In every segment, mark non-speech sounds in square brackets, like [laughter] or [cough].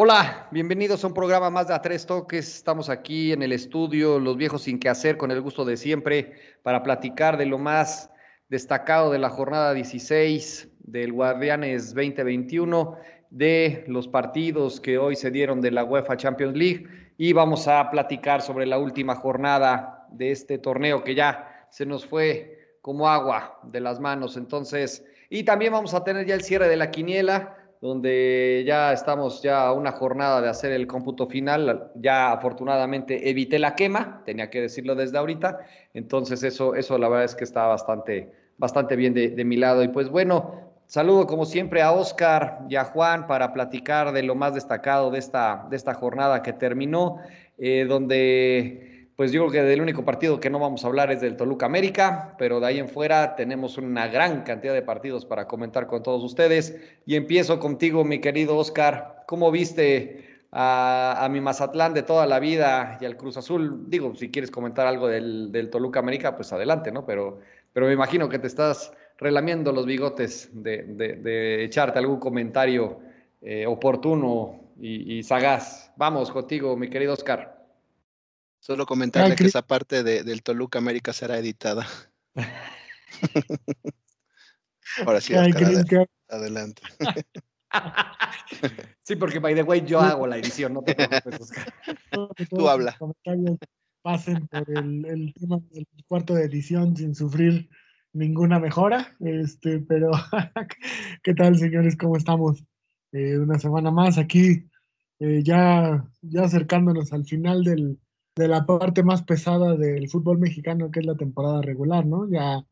Hola, bienvenidos a un programa más de A Tres Toques. Estamos aquí en el estudio, los viejos sin qué hacer, con el gusto de siempre, para platicar de lo más destacado de la jornada 16 del Guardianes 2021, de los partidos que hoy se dieron de la UEFA Champions League y vamos a platicar sobre la última jornada de este torneo que ya se nos fue como agua de las manos. Entonces, y también vamos a tener ya el cierre de la quiniela donde ya estamos ya a una jornada de hacer el cómputo final. Ya afortunadamente evité la quema, tenía que decirlo desde ahorita. Entonces eso, eso la verdad es que está bastante, bastante bien de, de mi lado. Y pues bueno, saludo como siempre a Oscar y a Juan para platicar de lo más destacado de esta, de esta jornada que terminó, eh, donde pues yo creo que del único partido que no vamos a hablar es del Toluca América, pero de ahí en fuera tenemos una gran cantidad de partidos para comentar con todos ustedes. Y empiezo contigo, mi querido Oscar. ¿Cómo viste a, mi Mazatlán de toda la vida y al Cruz Azul? Digo, si quieres comentar algo del, Toluca América, pues adelante, ¿no? Pero, pero me imagino que te estás relamiendo los bigotes de echarte algún comentario eh, oportuno y, y sagaz. Vamos contigo, mi querido Oscar. Solo comentarle Ay, que esa parte de, del Toluca América será editada. [laughs] Ahora sí, Oscar, Ay, ad adelante. [laughs] sí, porque by the way yo hago la edición, no te preocupes, Oscar. [laughs] Tú habla. Pasen por el, el, tema del cuarto de edición sin sufrir ninguna mejora. Este, pero, ¿qué tal, señores? ¿Cómo estamos? Eh, una semana más aquí, eh, ya, ya acercándonos al final del, de la parte más pesada del fútbol mexicano, que es la temporada regular, ¿no? Ya,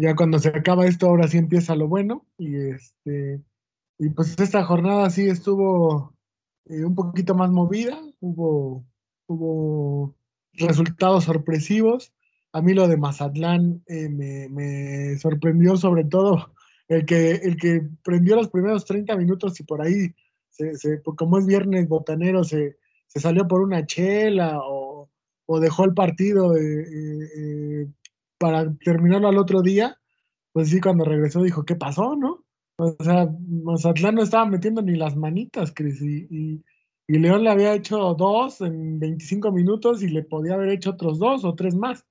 ya cuando se acaba esto, ahora sí empieza lo bueno. Y este, y pues esta jornada sí estuvo eh, un poquito más movida, hubo, hubo resultados sorpresivos. A mí lo de Mazatlán eh, me, me, sorprendió sobre todo el que, el que prendió los primeros 30 minutos y por ahí, se, se, como es viernes botanero, se, se salió por una chela o, o dejó el partido eh, eh, eh, para terminarlo al otro día, pues sí, cuando regresó dijo, ¿qué pasó, no? O sea, Mazatlán no estaba metiendo ni las manitas, Cris, y, León le había hecho dos en 25 minutos y le podía haber hecho otros dos o tres más.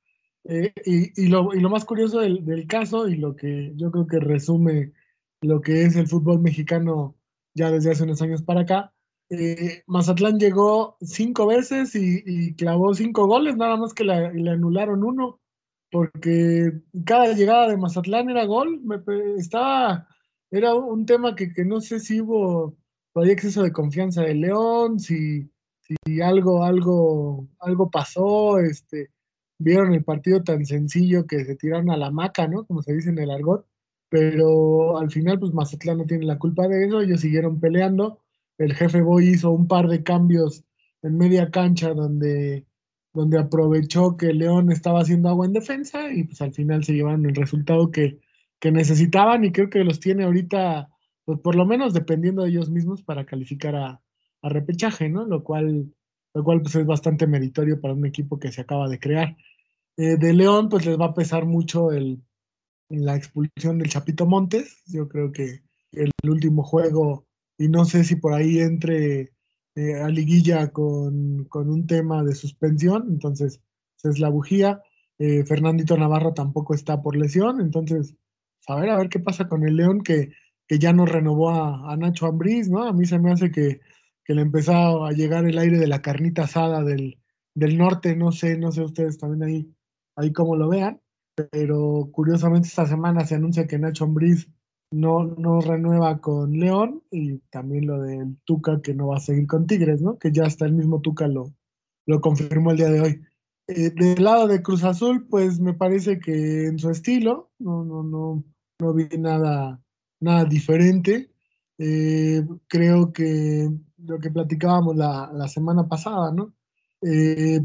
Y, lo, más curioso del, caso y lo que yo creo que resume lo que es el fútbol mexicano ya desde hace unos años para acá, eh, Mazatlán llegó cinco veces y, clavó cinco goles, nada más que la, le anularon uno, porque cada llegada de Mazatlán era gol. Me, estaba, era un tema que, que, no sé si hubo exceso de confianza de León, si, si algo, algo, algo pasó, este, vieron el partido tan sencillo que se tiraron a la maca, ¿no? Como se dice en el argot, pero al final, pues Mazatlán no tiene la culpa de eso, ellos siguieron peleando el jefe Boy hizo un par de cambios en media cancha donde, donde aprovechó que León estaba haciendo agua en defensa y pues al final se llevaron el resultado que, que necesitaban y creo que los tiene ahorita, pues por lo menos dependiendo de ellos mismos para calificar a, a repechaje, ¿no? Lo cual, lo cual pues es bastante meritorio para un equipo que se acaba de crear. Eh, de León pues les va a pesar mucho el, la expulsión del Chapito Montes. Yo creo que el último juego y no sé si por ahí entre eh, a liguilla con, con, un tema de suspensión, entonces es la bujía. Eh, Fernandito Navarro tampoco está por lesión, entonces a ver, a ver qué pasa con el León que, que ya no renovó a, a, Nacho Ambriz, ¿no? A mí se me hace que, que le empezó a llegar el aire de la carnita asada del, del norte, no sé, no sé ustedes también ahí, ahí cómo lo vean, pero curiosamente esta semana se anuncia que Nacho Ambriz no, no renueva con León y también lo del Tuca que no va a seguir con Tigres, ¿no? Que ya hasta el mismo Tuca lo, lo confirmó el día de hoy. Eh, del lado de Cruz Azul, pues me parece que en su estilo, no, no, no, no vi nada, nada diferente. Eh, creo que lo que platicábamos la, la semana pasada, ¿no? Eh,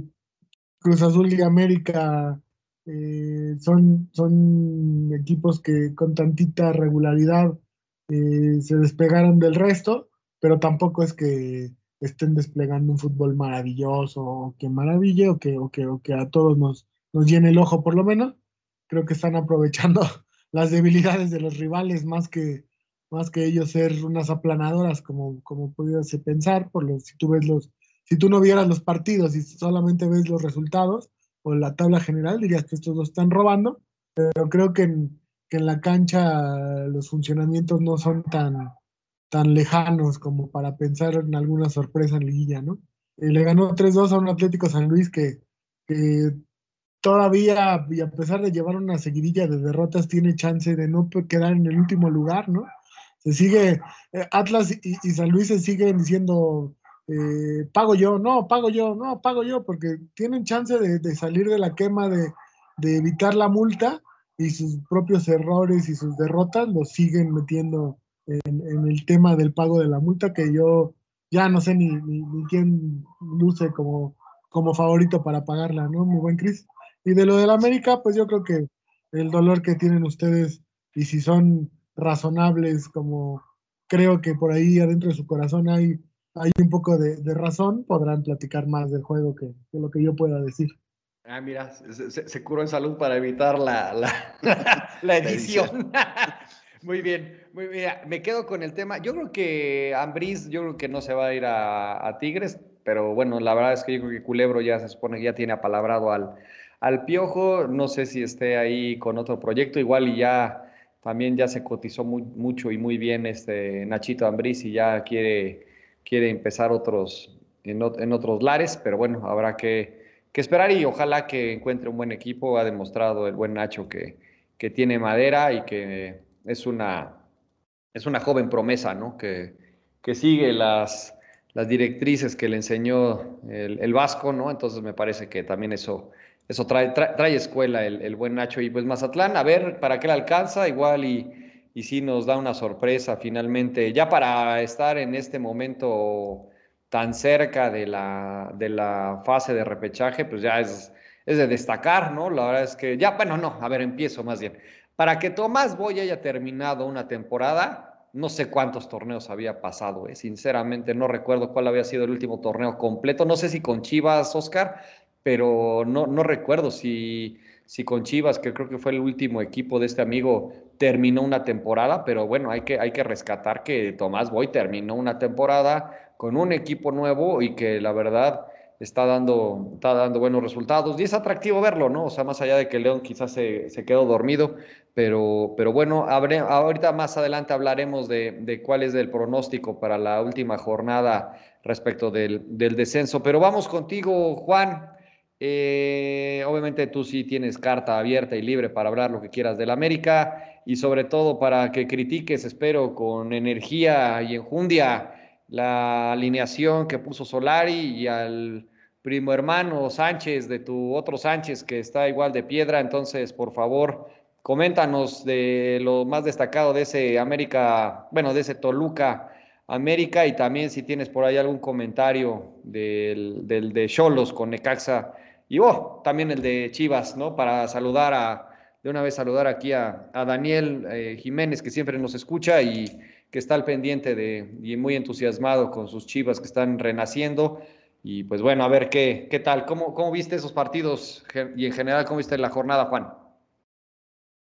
Cruz Azul y América eh, son, son equipos que con tantita regularidad eh, se despegaron del resto, pero tampoco es que estén desplegando un fútbol maravilloso o que maraville o que, o que, o que a todos nos, nos llene el ojo por lo menos. Creo que están aprovechando [laughs] las debilidades de los rivales más que, más que ellos ser unas aplanadoras como, como pudiese pensar, por los, si tú ves los, si tú no vieras los partidos y solamente ves los resultados o la tabla general, dirías que estos dos están robando, pero creo que en, la cancha los funcionamientos no son tan, tan lejanos como para pensar en alguna sorpresa en liguilla, ¿no? Eh, le ganó 3-2 a un Atlético San Luis que, que todavía, y a pesar de llevar una seguidilla de derrotas, tiene chance de no quedar en el último lugar, ¿no? Se sigue, eh, Atlas y, San Luis se siguen diciendo, eh, pago yo, no, pago yo, no, pago yo, porque tienen chance de, salir de la quema, de, evitar la multa y sus propios errores y sus derrotas los siguen metiendo en, el tema del pago de la multa, que yo ya no sé ni, ni, ni quién luce como, como favorito para pagarla, ¿no? Mi buen Cris. Y de lo del América, pues yo creo que el dolor que tienen ustedes y si son razonables, como creo que por ahí adentro de su corazón hay, hay un poco de, razón, podrán platicar más del juego que, lo que yo pueda decir. Ah, mira, se, curó en salud para evitar la, la, [laughs] edición. [laughs] muy bien, muy bien. Me quedo con el tema. Yo creo que Ambris, yo creo que no se va a ir a, a Tigres, pero bueno, la verdad es que yo creo que Culebro ya se supone que ya tiene apalabrado al, al Piojo, no sé si esté ahí con otro proyecto, igual y ya también ya se cotizó mucho y muy bien este Nachito Ambriz y ya quiere, quiere empezar otros, en, otros lares, pero bueno, habrá que, esperar y ojalá que encuentre un buen equipo. Ha demostrado el buen Nacho que, que tiene madera y que es una, es una joven promesa, ¿no? Que, que sigue las, las directrices que le enseñó el, el Vasco, ¿no? Entonces me parece que también eso eso trae, trae, escuela el, buen Nacho. Y pues Mazatlán, a ver para qué le alcanza, igual y, y sí nos da una sorpresa finalmente, ya para estar en este momento tan cerca de la, de la fase de repechaje, pues ya es, es de destacar, ¿no? La verdad es que ya, bueno, no, a ver, empiezo más bien. Para que Tomás Boy haya terminado una temporada, no sé cuántos torneos había pasado, ¿eh? sinceramente no recuerdo cuál había sido el último torneo completo, no sé si con Chivas, Oscar, pero no, no recuerdo si, si con Chivas, que creo que fue el último equipo de este amigo, terminó una temporada, pero bueno, hay que, hay que rescatar que Tomás Boy terminó una temporada con un equipo nuevo y que la verdad está dando, está dando buenos resultados. Y es atractivo verlo, ¿no? O sea, más allá de que León quizás se, se quedó dormido, pero, pero bueno, ahorita más adelante hablaremos de, de, cuál es el pronóstico para la última jornada respecto del, del descenso. Pero vamos contigo, Juan. Eh, obviamente tú sí tienes carta abierta y libre para hablar lo que quieras del América y sobre todo para que critiques, espero, con energía y enjundia la alineación que puso Solari y al primo hermano Sánchez de tu otro Sánchez que está igual de piedra. Entonces, por favor, coméntanos de lo más destacado de ese América, bueno, de ese Toluca América y también si tienes por ahí algún comentario del, del de Cholos con Necaxa y oh, también el de Chivas, ¿no? Para saludar a, de una vez saludar aquí a, Daniel eh, Jiménez, que siempre nos escucha y que está al pendiente de, y muy entusiasmado con sus Chivas que están renaciendo. Y pues bueno, a ver qué, qué tal, ¿Cómo, cómo viste esos partidos y en general cómo viste la jornada, Juan.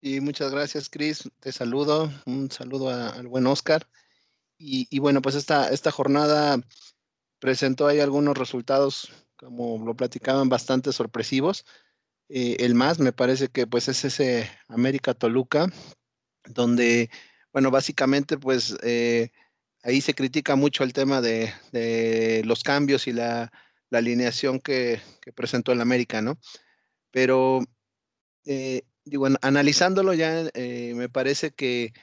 Y muchas gracias, Cris. Te saludo. Un saludo al buen Oscar. Y, y, bueno, pues esta, esta jornada presentó ahí algunos resultados como lo platicaban, bastante sorpresivos. Eh, el más me parece que pues es ese América Toluca, donde, bueno, básicamente pues eh, ahí se critica mucho el tema de, los cambios y la, alineación que, presentó el América, ¿no? Pero, eh, digo, analizándolo ya me parece que,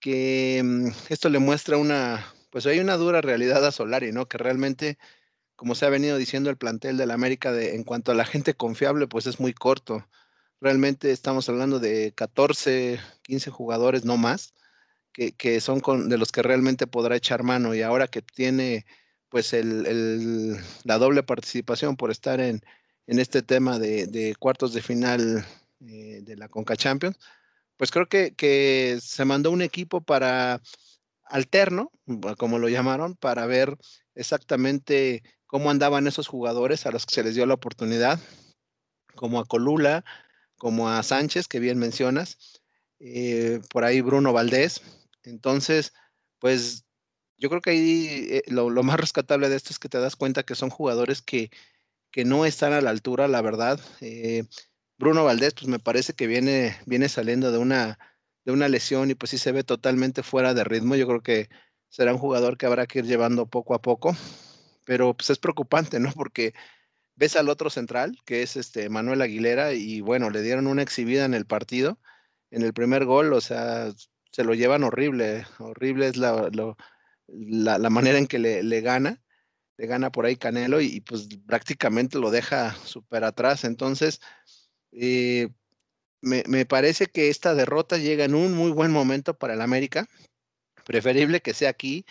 que mm, esto le muestra una, pues hay una dura realidad a Solari, ¿no? Que realmente como se ha venido diciendo, el plantel del América de, en cuanto a la gente confiable, pues es muy corto. Realmente estamos hablando de 14, 15 jugadores, no más, que, son de los que realmente podrá echar mano. Y ahora que tiene pues el, la doble participación por estar en, en este tema de, cuartos de final eh, de la Conca Champions, pues creo que, que se mandó un equipo para alterno, como lo llamaron, para ver exactamente cómo andaban esos jugadores a los que se les dio la oportunidad, como a Colula, como a Sánchez, que bien mencionas, eh, por ahí Bruno Valdés, Entonces, pues yo creo que ahí eh, lo, más rescatable de esto es que te das cuenta que son jugadores que, que no están a la altura, la verdad. Eh, Bruno Valdés, pues me parece que viene, viene saliendo de una, de una lesión y pues sí se ve totalmente fuera de ritmo. Yo creo que será un jugador que habrá que ir llevando poco a poco, pero pues es preocupante, ¿no? Porque ves al otro central, que es este Manuel Aguilera, y bueno, le dieron una exhibida en el partido, en el primer gol, o sea, se lo llevan horrible, horrible es la, la, manera en que le, gana, le gana por ahí Canelo y, pues prácticamente lo deja súper atrás. Entonces, eh, me, me, parece que esta derrota llega en un muy buen momento para el América. Preferible que sea aquí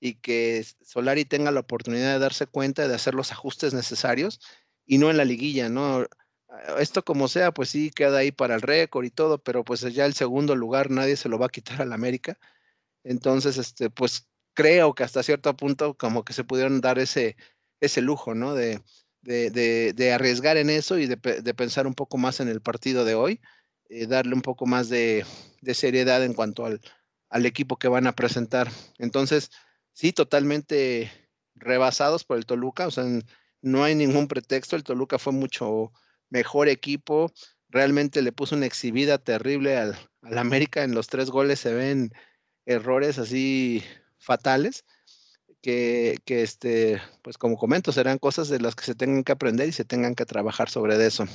y que Solari tenga la oportunidad de darse cuenta de hacer los ajustes necesarios y no en la liguilla, ¿no? Esto como sea, pues sí queda ahí para el récord y todo, pero pues ya el segundo lugar nadie se lo va a quitar al América. Entonces, este, pues creo que hasta cierto punto como que se pudieron dar ese, ese lujo, ¿no? De, de, de, arriesgar en eso y de, pensar un poco más en el partido de hoy, eh, darle un poco más de, seriedad en cuanto al, al, equipo que van a presentar. Entonces, sí, totalmente rebasados por el Toluca, o sea, no hay ningún pretexto, el Toluca fue mucho mejor equipo, realmente le puso una exhibida terrible al, al América, en los tres goles se ven errores así fatales que, que, este, pues como comento, serán cosas de las que se tengan que aprender y se tengan que trabajar sobre eso.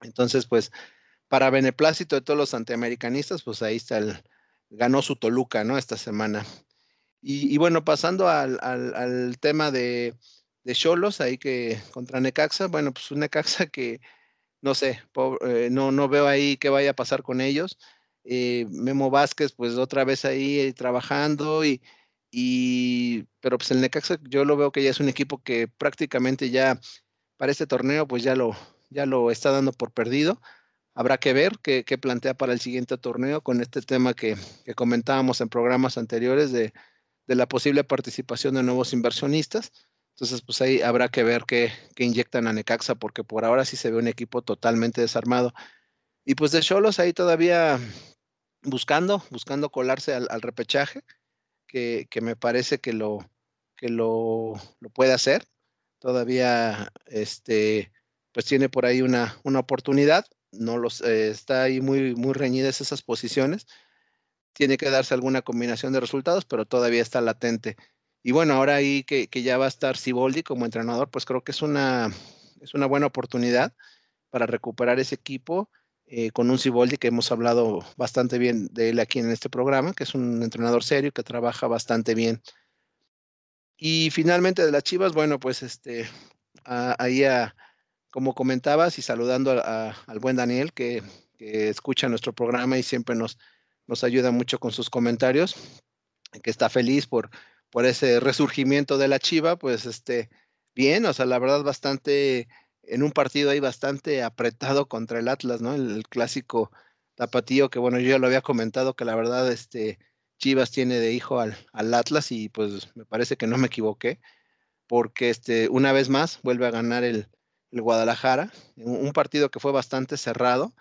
Entonces, pues, para beneplácito de todos los antiamericanistas, pues ahí está el, ganó su Toluca, ¿no? Esta semana. Y, bueno, pasando al, al, tema de Cholos, ahí que [laughs] contra Necaxa, bueno, pues un Necaxa que, no sé, eh, no, no veo ahí qué vaya a pasar con ellos. Eh, Memo Vázquez, pues otra vez ahí trabajando y, y, pero pues el Necaxa yo lo veo que ya es un equipo que prácticamente ya para este torneo pues ya lo, ya lo está dando por perdido. Habrá que ver qué, plantea para el siguiente torneo con este tema que, comentábamos en programas anteriores de, la posible participación de nuevos inversionistas. Entonces, pues ahí habrá que ver qué, inyectan a Necaxa, porque por ahora sí se ve un equipo totalmente desarmado. Y pues de Cholos ahí todavía buscando, buscando colarse al repechaje que, me parece que lo, que lo, puede hacer. Todavía este, pues tiene por ahí una, una oportunidad. No los, está ahí muy, muy reñidas esas posiciones. Tiene que darse alguna combinación de resultados, pero todavía está latente. Y bueno, ahora ahí que, que ya va a estar Siboldi como entrenador, pues creo que es una, es una buena oportunidad para recuperar ese equipo eh, con un Ciboldi que hemos hablado bastante bien de él aquí en este programa, que es un entrenador serio que trabaja bastante bien. Y finalmente de las Chivas, bueno, pues este, ahí como comentabas y saludando al buen Daniel que, escucha nuestro programa y siempre nos, nos ayuda mucho con sus comentarios, que está feliz por, por ese resurgimiento de la Chiva, pues este, bien, o sea, la verdad bastante en un partido ahí bastante apretado contra el Atlas, ¿no? El, clásico tapatío que, bueno, yo ya lo había comentado que la verdad, este, Chivas tiene de hijo al, Atlas y pues me parece que no me equivoqué, porque este, una vez más vuelve a ganar el, Guadalajara, un partido que fue bastante cerrado,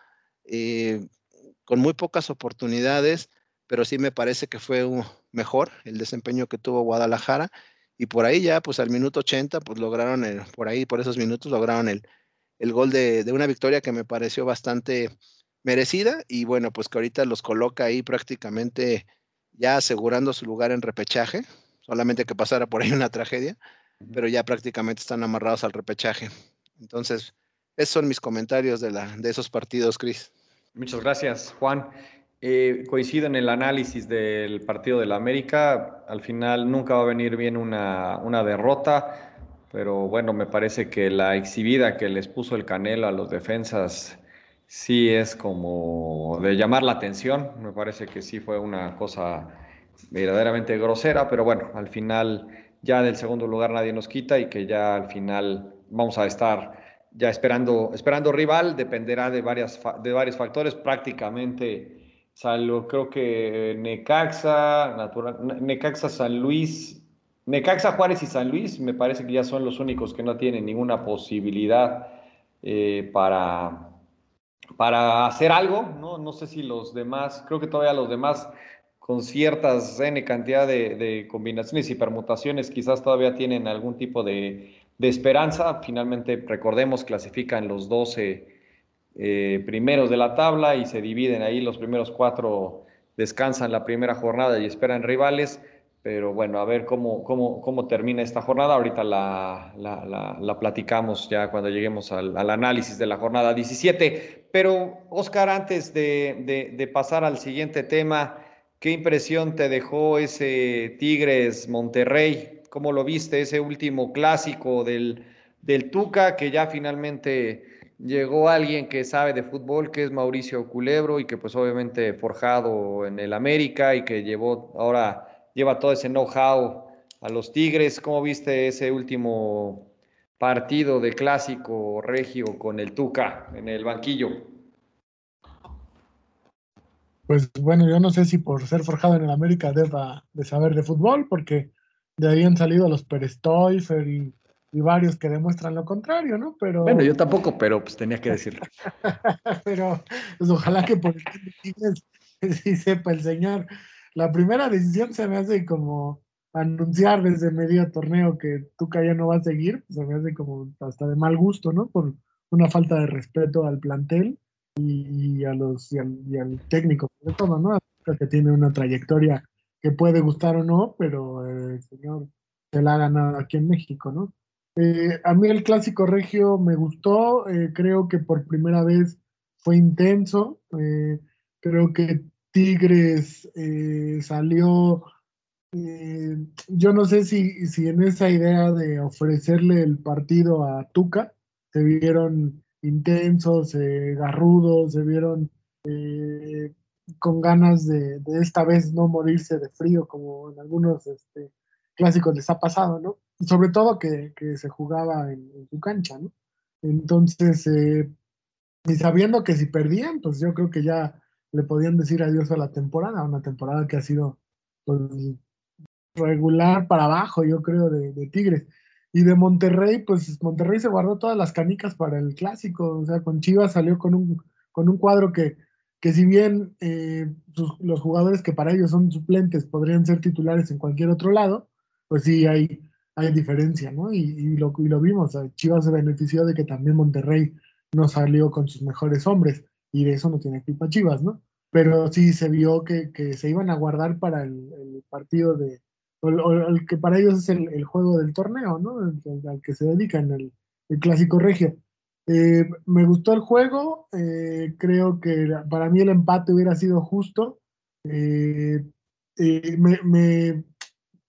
eh, con muy pocas oportunidades, pero sí me parece que fue mejor el desempeño que tuvo Guadalajara y por ahí ya, pues al minuto 80, pues lograron, el, por ahí, por esos minutos, lograron el, el gol de, de, una victoria que me pareció bastante merecida y bueno, pues que ahorita los coloca ahí prácticamente ya asegurando su lugar en repechaje, solamente que pasara por ahí una tragedia, pero ya prácticamente están amarrados al repechaje. Entonces, esos son mis comentarios de, la, de esos partidos, Cris. Muchas gracias, Juan. Eh, coincido en el análisis del partido de la América. Al final nunca va a venir bien una, una, derrota, pero bueno, me parece que la exhibida que les puso el Canelo a los defensas sí es como de llamar la atención. Me parece que sí fue una cosa verdaderamente grosera, pero bueno, al final ya del segundo lugar nadie nos quita y que ya al final vamos a estar ya esperando, esperando rival, dependerá de, varias, de varios factores, prácticamente salvo creo que Necaxa, Necaxa San Luis, Necaxa Juárez y San Luis, me parece que ya son los únicos que no tienen ninguna posibilidad eh, para, para hacer algo, ¿no? No sé si los demás, creo que todavía los demás con ciertas N cantidad de, combinaciones y permutaciones, quizás todavía tienen algún tipo de, esperanza. Finalmente, recordemos, clasifican los 12 eh, primeros de la tabla y se dividen ahí, los primeros cuatro descansan la primera jornada y esperan rivales. Pero bueno, a ver cómo, cómo, cómo termina esta jornada. Ahorita la, la, platicamos ya cuando lleguemos al, análisis de la jornada 17. Pero, Oscar, antes de, de, pasar al siguiente tema, ¿qué impresión te dejó ese Tigres Monterrey? ¿Cómo lo viste, ese último clásico del, del Tuca, que ya finalmente llegó alguien que sabe de fútbol, que es Mauricio Culebro, y que pues obviamente forjado en el América y que llevó ahora lleva todo ese know-how a los Tigres. ¿Cómo viste ese último partido de clásico regio con el Tuca en el banquillo? Pues bueno, yo no sé si por ser forjado en el América deba de saber de fútbol, porque de ahí han salido los Perestoifer y, y varios que demuestran lo contrario, ¿no? Pero... Bueno, yo tampoco, pero pues tenía que decirlo. [laughs] pero pues, ojalá que por el sí sepa el señor la primera decisión se me hace como anunciar desde medio torneo que Tuca ya no va a seguir, se me hace como hasta de mal gusto, ¿no? Por una falta de respeto al plantel y, a los y al, técnico, sobre todo, ¿no? Que tiene una trayectoria que puede gustar o no, pero el señor se la ha ganado aquí en México, ¿no? Eh, a mí el clásico regio me gustó, eh, creo que por primera vez fue intenso, eh, creo que Tigres eh, salió, eh, yo no sé si, si en esa idea de ofrecerle el partido a Tuca, se vieron intensos, eh, garrudos, se vieron con ganas de, esta vez no morirse de frío como en algunos este, clásicos les ha pasado, ¿no? Sobre todo que, se jugaba en, su cancha, ¿no? Entonces, y sabiendo que si perdían, pues yo creo que ya le podían decir adiós a la temporada, una temporada que ha sido pues, regular para abajo, yo creo, de, Tigres. Y de Monterrey, pues Monterrey se guardó todas las canicas para el clásico, o sea, con Chivas salió con un, con un cuadro que, que si bien eh, los jugadores que para ellos son suplentes podrían ser titulares en cualquier otro lado, pues sí hay, hay diferencia, ¿no? Y, lo, y lo vimos, Chivas se benefició de que también Monterrey no salió con sus mejores hombres y de eso no tiene culpa Chivas, ¿no? Pero sí se vio que, se iban a guardar para el, partido de, o, el que para ellos es el, juego del torneo, ¿no? al que se dedican, el clásico regio. Eh, me gustó el juego, eh, creo que para mí el empate hubiera sido justo. Eh, me,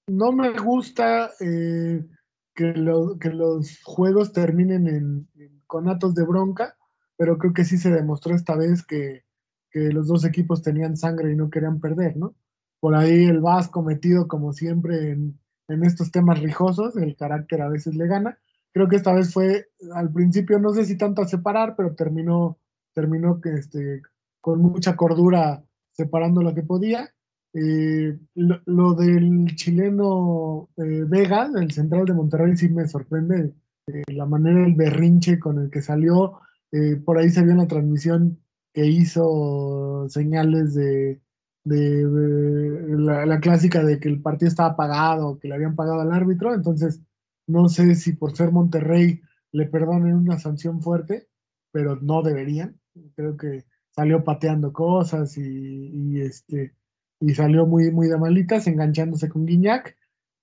no me gusta que, los juegos terminen en, en conatos de bronca, pero creo que sí se demostró esta vez que, los dos equipos tenían sangre y no querían perder, ¿no? Por ahí el Vasco metido como siempre en, estos temas rijosos, el carácter a veces le gana. Creo que esta vez fue, al principio no sé si tanto a separar, pero terminó, terminó que, este, con mucha cordura separando lo que podía. Eh, lo, del chileno eh, Vega, el central de Monterrey, sí me sorprende eh, la manera, el berrinche con el que salió eh, por ahí se vio en la transmisión que hizo señales de, la, clásica de que el partido estaba pagado, que le habían pagado al árbitro. Entonces, no sé si por ser Monterrey le perdonen una sanción fuerte, pero no deberían. Creo que salió pateando cosas y, este y salió muy, muy de malitas, enganchándose con Guiñac.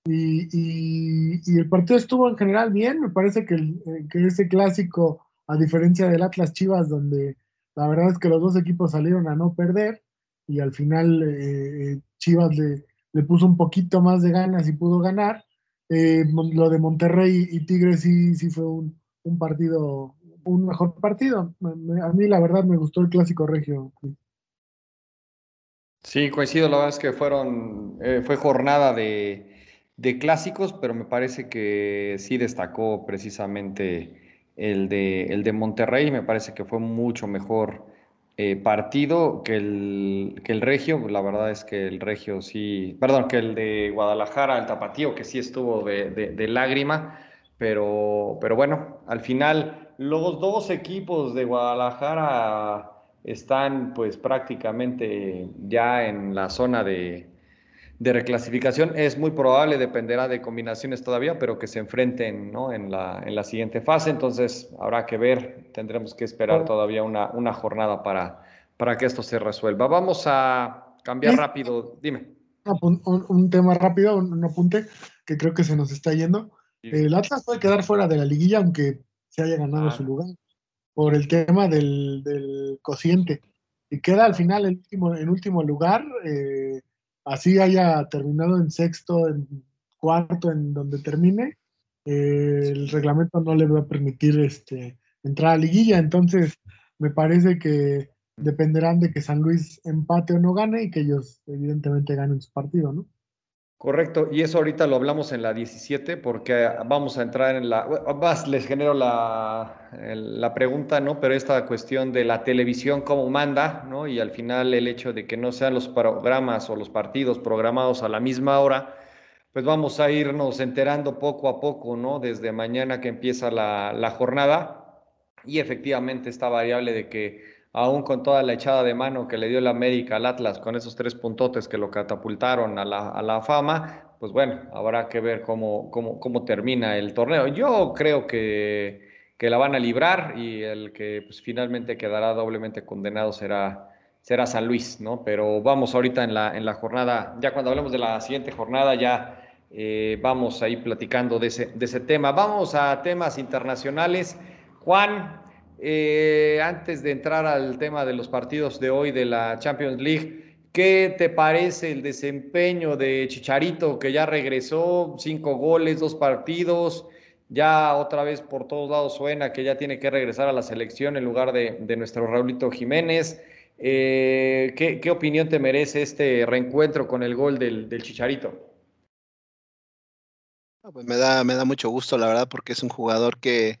Y, el partido estuvo en general bien. Me parece que, que ese clásico a diferencia del Atlas Chivas, donde la verdad es que los dos equipos salieron a no perder y al final eh, eh, Chivas le, le, puso un poquito más de ganas y pudo ganar. Eh, lo de Monterrey y Tigres sí, sí fue un, un partido, un mejor partido. A mí la verdad me gustó el clásico regio. Sí, coincido, la verdad es que fueron, fue jornada de, de clásicos, pero me parece que sí destacó precisamente el de, el de Monterrey me parece que fue mucho mejor eh, partido que el, que el Regio. La verdad es que el Regio sí, perdón, que el de Guadalajara, el Tapatío, que sí estuvo de, lágrima, pero, pero bueno, al final los dos equipos de Guadalajara están pues prácticamente ya en la zona de, de reclasificación. Es muy probable, dependerá de combinaciones todavía, pero que se enfrenten ¿no? en, la, en la siguiente fase. Entonces habrá que ver, tendremos que esperar todavía una, una jornada para, para que esto se resuelva. Vamos a cambiar rápido. Dime. Un, tema rápido, un, apunte que creo que se nos está yendo. El Atlas puede quedar fuera de la liguilla, aunque se haya ganado su ah. lugar, por el tema del, del cociente. Y queda al final en último, en último lugar. Eh, así haya terminado en sexto, en cuarto, en donde termine, eh, el reglamento no le va a permitir este, entrar a liguilla. Entonces, me parece que dependerán de que San Luis empate o no gane y que ellos evidentemente ganen su partido, ¿no? Correcto, y eso ahorita lo hablamos en la 17 porque vamos a entrar en la... Más les genero la, la pregunta, ¿no? Pero esta cuestión de la televisión, cómo manda, ¿no? Y al final el hecho de que no sean los programas o los partidos programados a la misma hora, pues vamos a irnos enterando poco a poco, ¿no? Desde mañana que empieza la, la jornada y efectivamente esta variable de que aún con toda la echada de mano que le dio el América al Atlas con esos tres puntotes que lo catapultaron a la, a la fama, pues bueno, habrá que ver cómo, cómo, cómo termina el torneo. Yo creo que, que la van a librar y el que pues, finalmente quedará doblemente condenado será, será San Luis, ¿no? Pero vamos ahorita en la, en la jornada, ya cuando hablemos de la siguiente jornada, ya eh, vamos a ir platicando de ese, de ese tema. Vamos a temas internacionales. Juan, eh, antes de entrar al tema de los partidos de hoy de la Champions League, ¿qué te parece el desempeño de Chicharito, que ya regresó, cinco goles, dos partidos? Ya otra vez por todos lados suena que ya tiene que regresar a la selección en lugar de, nuestro Raulito Jiménez. Eh, ¿qué, opinión te merece este reencuentro con el gol del, Chicharito? Pues me da, me da mucho gusto, la verdad, porque es un jugador que,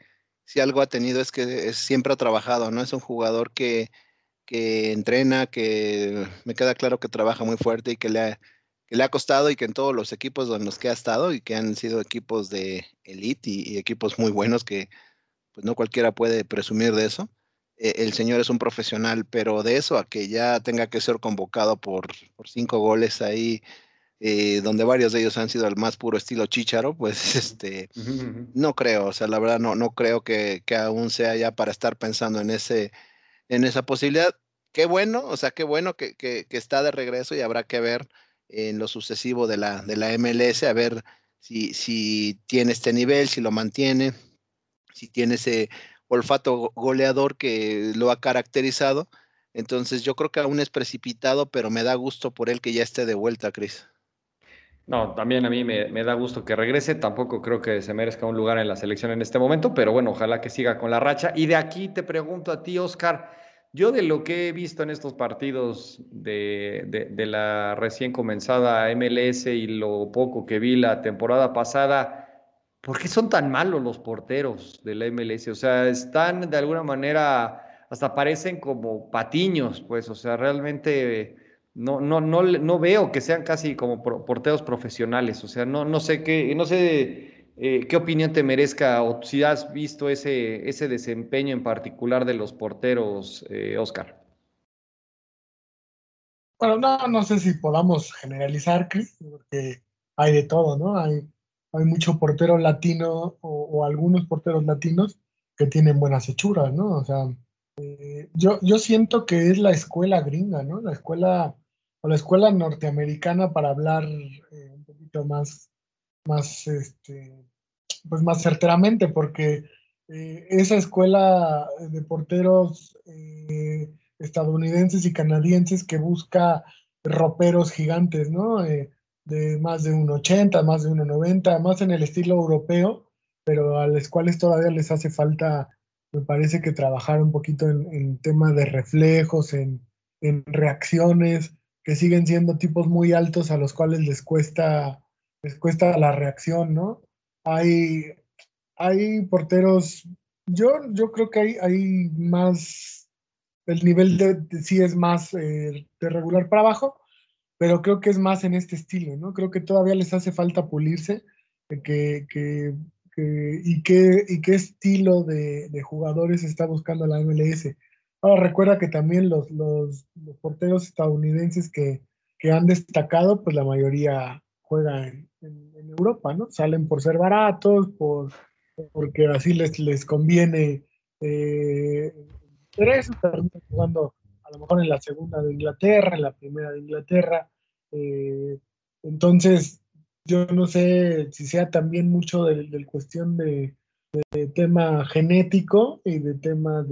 si algo ha tenido es que siempre ha trabajado, ¿no? Es un jugador que, que entrena, que me queda claro que trabaja muy fuerte y que le, ha, le ha costado y que en todos los equipos en los que ha estado y que han sido equipos de elite y, equipos muy buenos que pues no cualquiera puede presumir de eso. Eh, el señor es un profesional, pero de eso a que ya tenga que ser convocado por, por cinco goles ahí eh, donde varios de ellos han sido el más puro estilo Chicharo, pues [laughs] este, no creo, o sea, la verdad no, no creo que, que, aún sea ya para estar pensando en, ese, en esa posibilidad. Qué bueno, o sea, qué bueno que, que, que está de regreso y habrá que ver en lo sucesivo de la, de la MLS, a ver si, si tiene este nivel, si lo mantiene, si tiene ese olfato goleador que lo ha caracterizado. Entonces yo creo que aún es precipitado, pero me da gusto por él que ya esté de vuelta, Cris. No, también a mí me, da gusto que regrese. Tampoco creo que se merezca un lugar en la selección en este momento, pero bueno, ojalá que siga con la racha. Y de aquí te pregunto a ti, Oscar, yo de lo que he visto en estos partidos de, la recién comenzada MLS y lo poco que vi la temporada pasada, ¿por qué son tan malos los porteros de la MLS? O sea, están de alguna manera, hasta parecen como patiños, pues, o sea, realmente no, no, no, no veo que sean casi como porteros profesionales. O sea, no, no sé qué, no sé eh, qué opinión te merezca o si has visto ese, ese desempeño en particular de los porteros, eh, Oscar. Bueno, no, no sé si podamos generalizar, Chris, porque hay de todo, ¿no? Hay, hay mucho portero latino o, algunos porteros latinos que tienen buenas hechuras, ¿no? O sea, eh, yo, yo siento que es la escuela gringa, ¿no? La escuela la escuela norteamericana para hablar eh, un poquito más, más, este, pues más certeramente, porque eh, esa escuela de porteros eh, estadounidenses y canadienses que busca roperos gigantes, ¿no? de más de 1,80, más de 1,90, más en el estilo europeo, pero a los cuales todavía les hace falta, me parece que trabajar un poquito en, en tema de reflejos, en, en reacciones, que siguen siendo tipos muy altos a los cuales les cuesta, les cuesta la reacción, ¿no? Hay, hay porteros, yo, yo creo que hay, hay más, el nivel de, sí es más eh, de regular para abajo, pero creo que es más en este estilo, ¿no? Creo que todavía les hace falta pulirse, que, que, y, qué, y qué estilo de, de, jugadores está buscando la MLS. Ahora recuerda que también los, los, porteros estadounidenses que, que, han destacado, pues la mayoría juega en, Europa, ¿no? Salen por ser baratos, por, porque así les, les conviene. Eh, eso terminan jugando a lo mejor en la segunda de Inglaterra, en la primera de Inglaterra. Eh, entonces, yo no sé si sea también mucho del, cuestión de, tema genético y de tema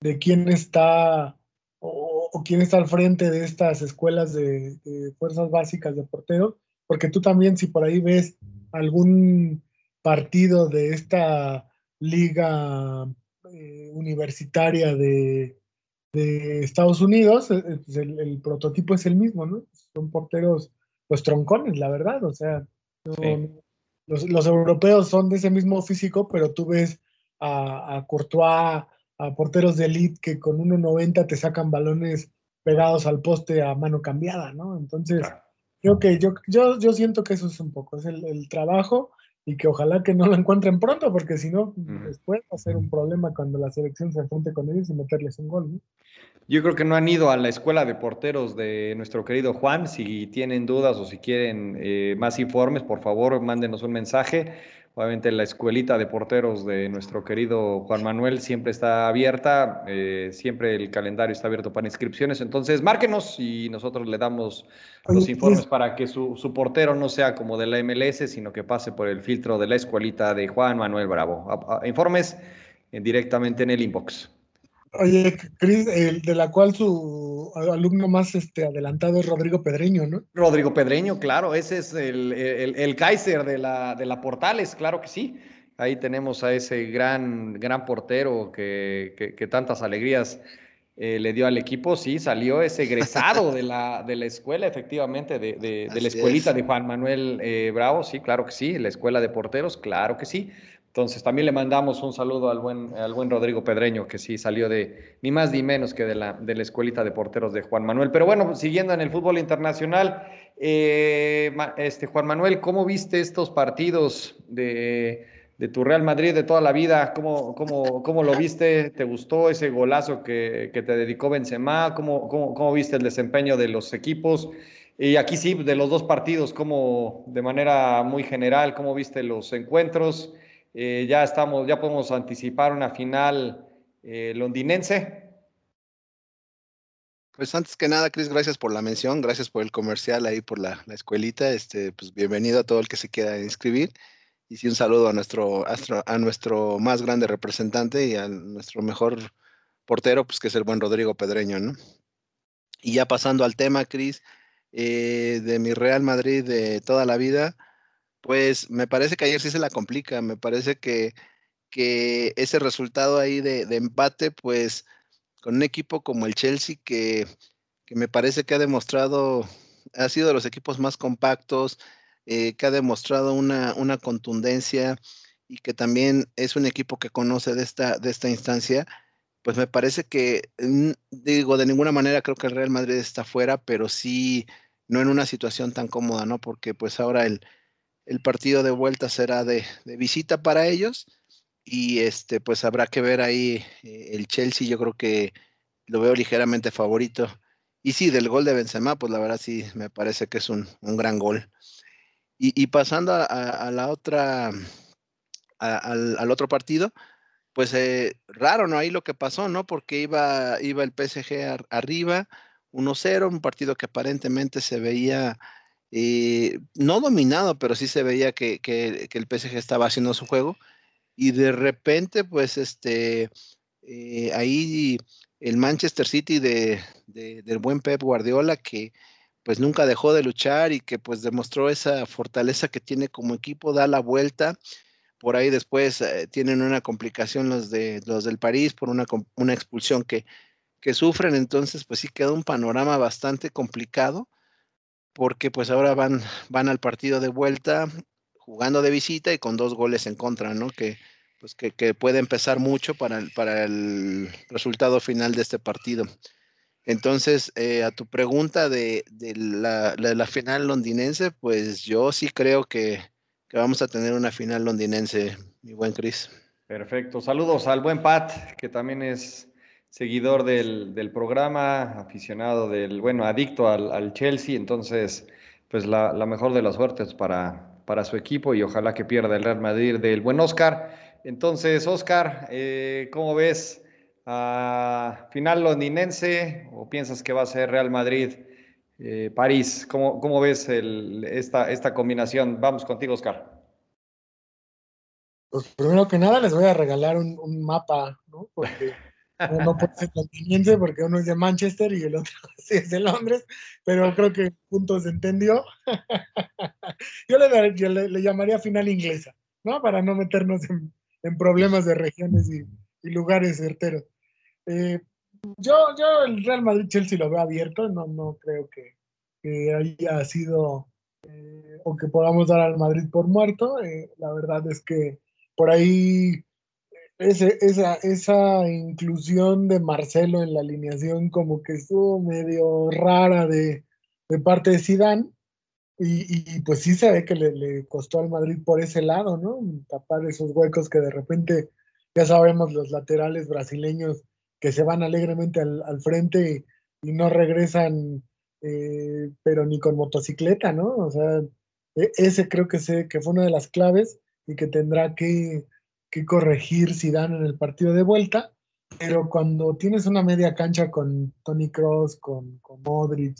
de, quién está o, quién está al frente de estas escuelas de, fuerzas básicas de portero, porque tú también si por ahí ves algún partido de esta liga eh, universitaria de, Estados Unidos, eh, eh, pues el, prototipo es el mismo, ¿no? Son porteros pues troncones, la verdad, o sea, los, europeos son de ese mismo físico, pero tú ves a, Courtois, a porteros de elite que con 1.90 te sacan balones pegados al poste a mano cambiada, ¿no? Entonces, creo que yo, yo, yo siento que eso es un poco, es el, trabajo y que ojalá que no lo encuentren pronto, porque si no, después va a ser un problema cuando la selección se enfrente con ellos y meterles un gol, ¿no? Yo creo que no han ido a la escuela de porteros de nuestro querido Juan. Si tienen dudas o si quieren eh, más informes, por favor, mándenos un mensaje. Obviamente la escuelita de porteros de nuestro querido Juan Manuel siempre está abierta, eh, siempre el calendario está abierto para inscripciones. Entonces, márquenos y nosotros le damos los informes para que su, su, portero no sea como de la MLS, sino que pase por el filtro de la escuelita de Juan Manuel Bravo. informes eh, directamente en el inbox. Oye, Cris, de la cual su alumno más este, adelantado es Rodrigo Pedreño, ¿no? Rodrigo Pedreño, claro, ese es el, el, Kaiser de la, de la Portales, claro que sí. Ahí tenemos a ese gran, gran portero que, que, tantas alegrías eh, le dio al equipo. Sí, salió ese egresado de la, de la escuela, efectivamente, de, de, la escuelita de Juan Manuel eh, Bravo. Sí, claro que sí, la escuela de porteros, claro que sí. Entonces también le mandamos un saludo al buen, al buen Rodrigo Pedreño, que sí salió de ni más ni menos que de la, de la escuelita de porteros de Juan Manuel. Pero bueno, siguiendo en el fútbol internacional, eh, este, Juan Manuel, ¿cómo viste estos partidos de, tu Real Madrid de toda la vida? ¿Cómo, cómo, cómo lo viste? ¿Te gustó ese golazo que, que te dedicó Benzema? ¿Cómo, ¿Cómo, cómo, viste el desempeño de los equipos? Y aquí sí, de los dos partidos, ¿cómo, de manera muy general, cómo viste los encuentros? Eh, ya estamos, ya podemos anticipar una final eh, londinense. Pues antes que nada, Cris, gracias por la mención, gracias por el comercial ahí por la, escuelita. Este, pues bienvenido a todo el que se quiera inscribir. Y sí, un saludo a nuestro, a nuestro más grande representante y a nuestro mejor portero, pues que es el buen Rodrigo Pedreño, ¿no? Y ya pasando al tema, Cris, eh, de mi Real Madrid de toda la vida, pues me parece que ayer sí se la complica, me parece que, ese resultado ahí de, empate, pues con un equipo como el Chelsea que, me parece que ha demostrado, ha sido de los equipos más compactos, eh, que ha demostrado una, contundencia y que también es un equipo que conoce de esta, de esta instancia, pues me parece que, digo, de ninguna manera creo que el Real Madrid está fuera, pero sí no en una situación tan cómoda, ¿no? Porque pues ahora el, el partido de vuelta será de, visita para ellos y este pues habrá que ver ahí eh, el Chelsea, yo creo que lo veo ligeramente favorito. Y sí, del gol de Benzema, pues la verdad sí me parece que es un, gran gol. Y, pasando a, la otra, al, otro partido, pues eh, raro, ¿no? Ahí lo que pasó, ¿no? Porque iba, iba el PSG arriba, 1-0, un partido que aparentemente se veía eh, no dominado, pero sí se veía que, el PSG estaba haciendo su juego. Y de repente, pues, este, eh, ahí el Manchester City de, del buen Pep Guardiola, que pues nunca dejó de luchar y que pues demostró esa fortaleza que tiene como equipo, da la vuelta. Por ahí después eh, tienen una complicación los, de, los del París por una, una expulsión que, que sufren, entonces pues sí queda un panorama bastante complicado porque pues ahora van, van al partido de vuelta jugando de visita y con dos goles en contra, ¿no? Que, pues que, puede empezar mucho para el, para el resultado final de este partido. Entonces, eh, a tu pregunta de, la, final londinense, pues yo sí creo que, que, vamos a tener una final londinense, mi buen Chris. Perfecto. Saludos al buen Pat, que también es seguidor del, programa, aficionado del, bueno, adicto al, Chelsea, entonces, pues la, mejor de las suertes para, para su equipo y ojalá que pierda el Real Madrid del buen Oscar. Entonces, Oscar, eh, ¿cómo ves a final londinense o piensas que va a ser Real Madrid? Eh, París, ¿cómo, cómo ves esta, esta combinación? Vamos contigo, Oscar. Pues primero que nada les voy a regalar un, un mapa, ¿no? Porque no puede ser conveniente porque uno es de Manchester y el otro [laughs] es de Londres, pero creo que punto se entendió. [laughs] Yo le, le, llamaría final inglesa, ¿no? Para no meternos en, problemas de regiones y, lugares certeros. Eh, yo, yo el Real Madrid-Chelsea lo veo abierto, no, no creo que, haya sido eh, o que podamos dar al Madrid por muerto. Eh, la verdad es que por ahí esa, esa inclusión de Marcelo en la alineación como que estuvo medio rara de, parte de Sidán y, pues sí se ve que le, costó al Madrid por ese lado, ¿no? Tapar esos huecos que de repente, ya sabemos, los laterales brasileños que se van alegremente al, frente y, no regresan, eh, pero ni con motocicleta, ¿no? O sea, e, ese creo que, sé, que fue una de las claves y que tendrá que que corregir Zidane en el partido de vuelta, pero cuando tienes una media cancha con Tony Cross, con, Modric,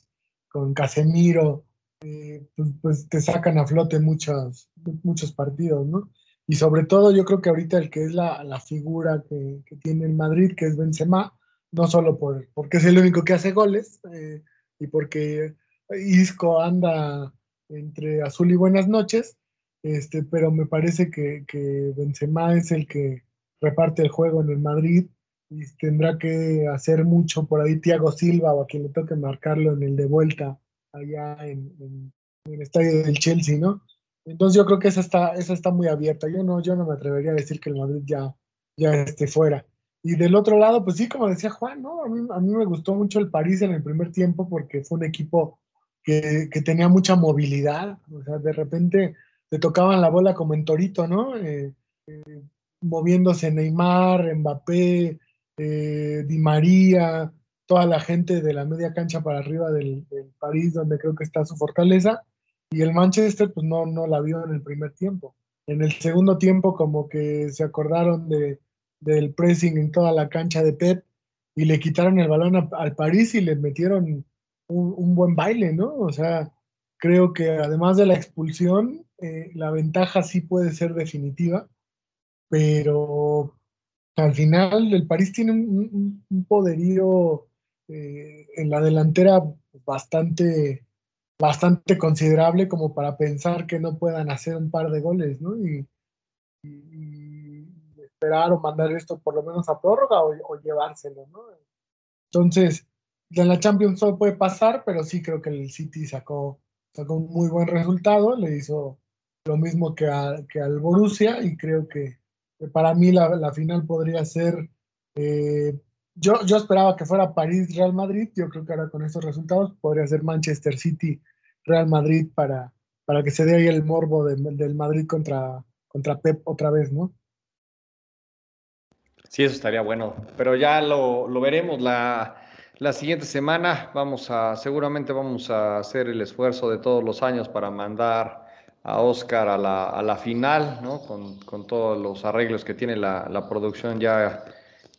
con Casemiro, eh, pues, pues, te sacan a flote muchos, muchos partidos, ¿no? Y sobre todo yo creo que ahorita el que es la, figura que, que, tiene el Madrid, que es Benzema, no solo por, porque es el único que hace goles eh, y porque Isco anda entre azul y buenas noches, este, pero me parece que, que Benzema es el que reparte el juego en el Madrid y tendrá que hacer mucho por ahí Thiago Silva o a quien le toque marcarlo en el de vuelta allá en, el estadio del Chelsea, ¿no? Entonces yo creo que esa está, esa está muy abierta. Yo no, yo no me atrevería a decir que el Madrid ya, ya esté fuera. Y del otro lado, pues sí, como decía Juan, ¿no? A mí, a mí me gustó mucho el París en el primer tiempo porque fue un equipo que, que tenía mucha movilidad. O sea, de repente le tocaban la bola como en Torito, ¿no? Eh, eh, moviéndose Neymar, Mbappé, eh, Di María, toda la gente de la media cancha para arriba del, París, donde creo que está su fortaleza. Y el Manchester, pues no, no la vio en el primer tiempo. En el segundo tiempo, como que se acordaron de, del pressing en toda la cancha de Pep y le quitaron el balón al París y le metieron un, un, buen baile, ¿no? O sea, creo que además de la expulsión, eh, la ventaja sí puede ser definitiva, pero al final el París tiene un, poderío eh, en la delantera bastante, bastante considerable como para pensar que no puedan hacer un par de goles, ¿no? Y, esperar o mandar esto por lo menos a prórroga o, llevárselo, ¿no? Entonces, en la Champions solo puede pasar, pero sí creo que el City sacó, sacó un muy buen resultado, le hizo lo mismo que, que al Borussia y creo que, para mí la, final podría ser, eh, yo, yo esperaba que fuera París-Real Madrid, yo creo que ahora con estos resultados podría ser Manchester City-Real Madrid para, para que se dé ahí el morbo del Madrid contra, contra Pep otra vez, ¿no? Sí, eso estaría bueno, pero ya lo, lo veremos la, la siguiente semana. Vamos a, seguramente vamos a hacer el esfuerzo de todos los años para mandar a Oscar a la, a la final, ¿no? Con, con, todos los arreglos que tiene la, la, producción, ya,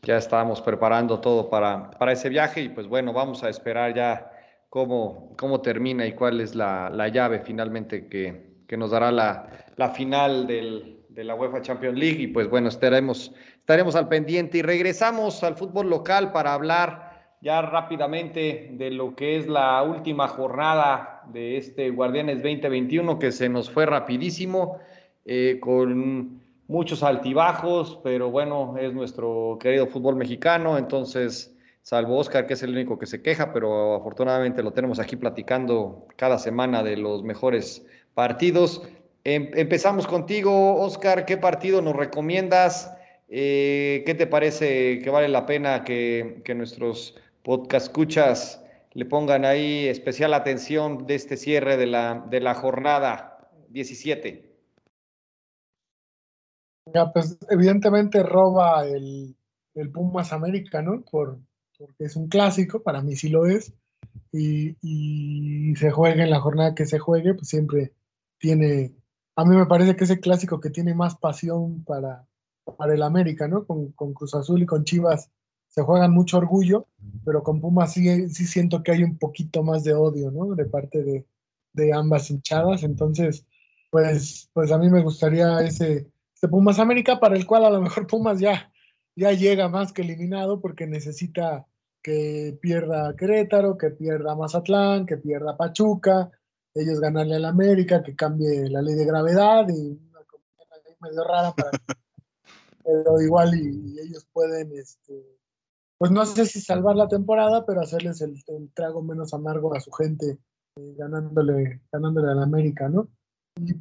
ya estábamos preparando todo para, para ese viaje y pues bueno, vamos a esperar ya cómo, cómo termina y cuál es la, la llave finalmente que, que nos dará la, la final del, de la UEFA Champions League y pues bueno, estaremos, estaremos al pendiente y regresamos al fútbol local para hablar ya rápidamente de lo que es la última jornada de este Guardianes 2021 que se nos fue rapidísimo, eh, con muchos altibajos, pero bueno, es nuestro querido fútbol mexicano, entonces, salvo Oscar, que es el único que se queja, pero afortunadamente lo tenemos aquí platicando cada semana de los mejores partidos. Em, empezamos contigo, Oscar, ¿qué partido nos recomiendas? Eh, ¿Qué te parece que vale la pena que, que nuestros podcast escuchas le pongan ahí especial atención de este cierre de la, de la jornada 17. Ya, pues evidentemente roba el, el Pumas América, ¿no? Por, porque es un clásico, para mí sí lo es, y, y, se juegue en la jornada que se juegue, pues siempre tiene, a mí me parece que es el clásico que tiene más pasión para, para el América, ¿no? Con, con Cruz Azul y con Chivas se juegan mucho orgullo, pero con Pumas sí, sí siento que hay un poquito más de odio, ¿no? De parte de, de ambas hinchadas, entonces, pues, pues a mí me gustaría ese, ese Pumas América, para el cual a lo mejor Pumas ya ya llega más que eliminado porque necesita que pierda Querétaro, que pierda Mazatlán, que pierda Pachuca, ellos ganarle al América, que cambie la ley de gravedad y una cosa medio rara para [laughs] pero igual y, ellos pueden este pues no sé si salvar la temporada, pero hacerles el, trago menos amargo a su gente eh, ganándole ganándole al América, ¿no?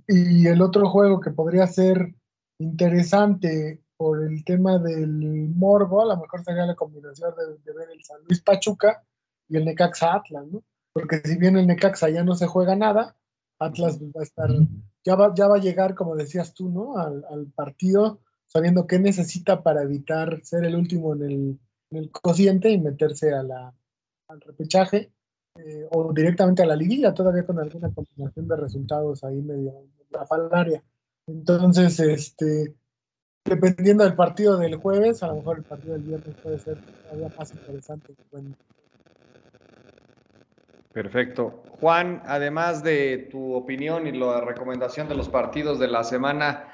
y el otro juego que podría ser interesante por el tema del morbo, a lo mejor sería la combinación de, ver el San Luis Pachuca y el Necaxa Atlas, ¿no? Porque si bien el Necaxa ya no se juega nada, Atlas va a estar, ya va, ya va a llegar, como decías tú, ¿no? Al, partido sabiendo qué necesita para evitar ser el último en el, el cociente y meterse a la, al repechaje eh, o directamente a la liguilla, todavía con alguna combinación de resultados ahí medio falaria. Entonces, este, dependiendo del partido del jueves, a lo mejor el partido del viernes puede ser todavía más interesante. Perfecto. Juan, además de tu opinión y la recomendación de los partidos de la semana,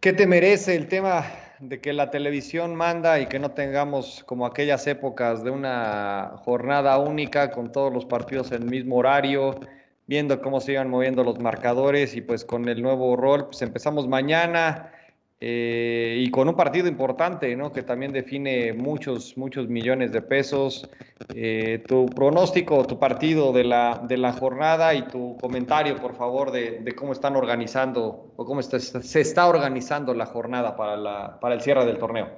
¿qué te merece el tema de que la televisión manda y que no tengamos como aquellas épocas de una jornada única con todos los partidos en el mismo horario, viendo cómo se iban moviendo los marcadores y pues con el nuevo rol, pues empezamos mañana eh, y con un partido importante, ¿no? Que también define muchos, muchos millones de pesos. Eh, tu pronóstico, tu partido de la, de la jornada y tu comentario, por favor, de, de cómo están organizando o cómo se está organizando la jornada para, la, para el cierre del torneo.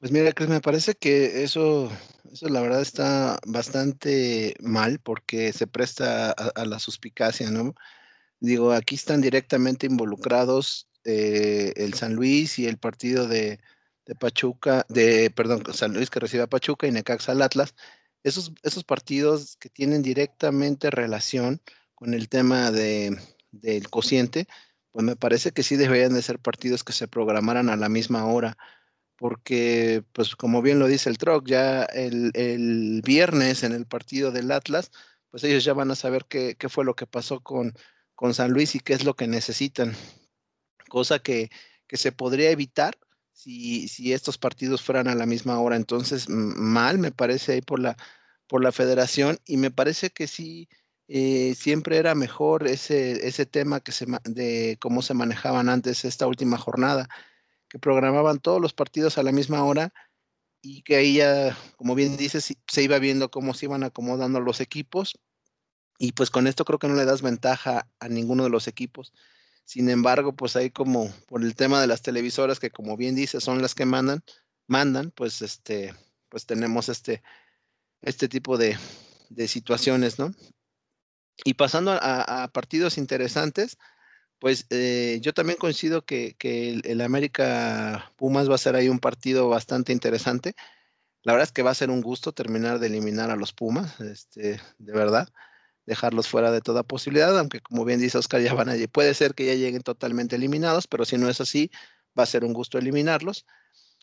Pues mira, Chris, me parece que eso, eso la verdad está bastante mal porque se presta a, a la suspicacia, ¿no? Digo, aquí están directamente involucrados el San Luis y el partido de, Pachuca, de, perdón, San Luis que recibe a Pachuca y Necaxa al Atlas, esos, esos partidos que tienen directamente relación con el tema de, del cociente, pues me parece que sí deberían de ser partidos que se programaran a la misma hora, porque, pues como bien lo dice el TROC, ya el, el viernes en el partido del Atlas, pues ellos ya van a saber qué, qué fue lo que pasó con, con San Luis y qué es lo que necesitan cosa que, se podría evitar si, si, estos partidos fueran a la misma hora. Entonces, mal me parece ahí por la, por la federación y me parece que sí, eh, siempre era mejor ese, ese tema que se, de cómo se manejaban antes esta última jornada, que programaban todos los partidos a la misma hora y que ahí ya, como bien dices, se iba viendo cómo se iban acomodando los equipos y pues con esto creo que no le das ventaja a ninguno de los equipos. Sin embargo, pues ahí como por el tema de las televisoras, que como bien dice, son las que mandan, mandan, pues este, pues tenemos este, este tipo de, situaciones, ¿no? Y pasando a, partidos interesantes, pues eh, yo también coincido que, el, América Pumas va a ser ahí un partido bastante interesante. La verdad es que va a ser un gusto terminar de eliminar a los Pumas, este, de verdad dejarlos fuera de toda posibilidad, aunque como bien dice Oscar, ya van a, puede ser que ya lleguen totalmente eliminados, pero si no es así, va a ser un gusto eliminarlos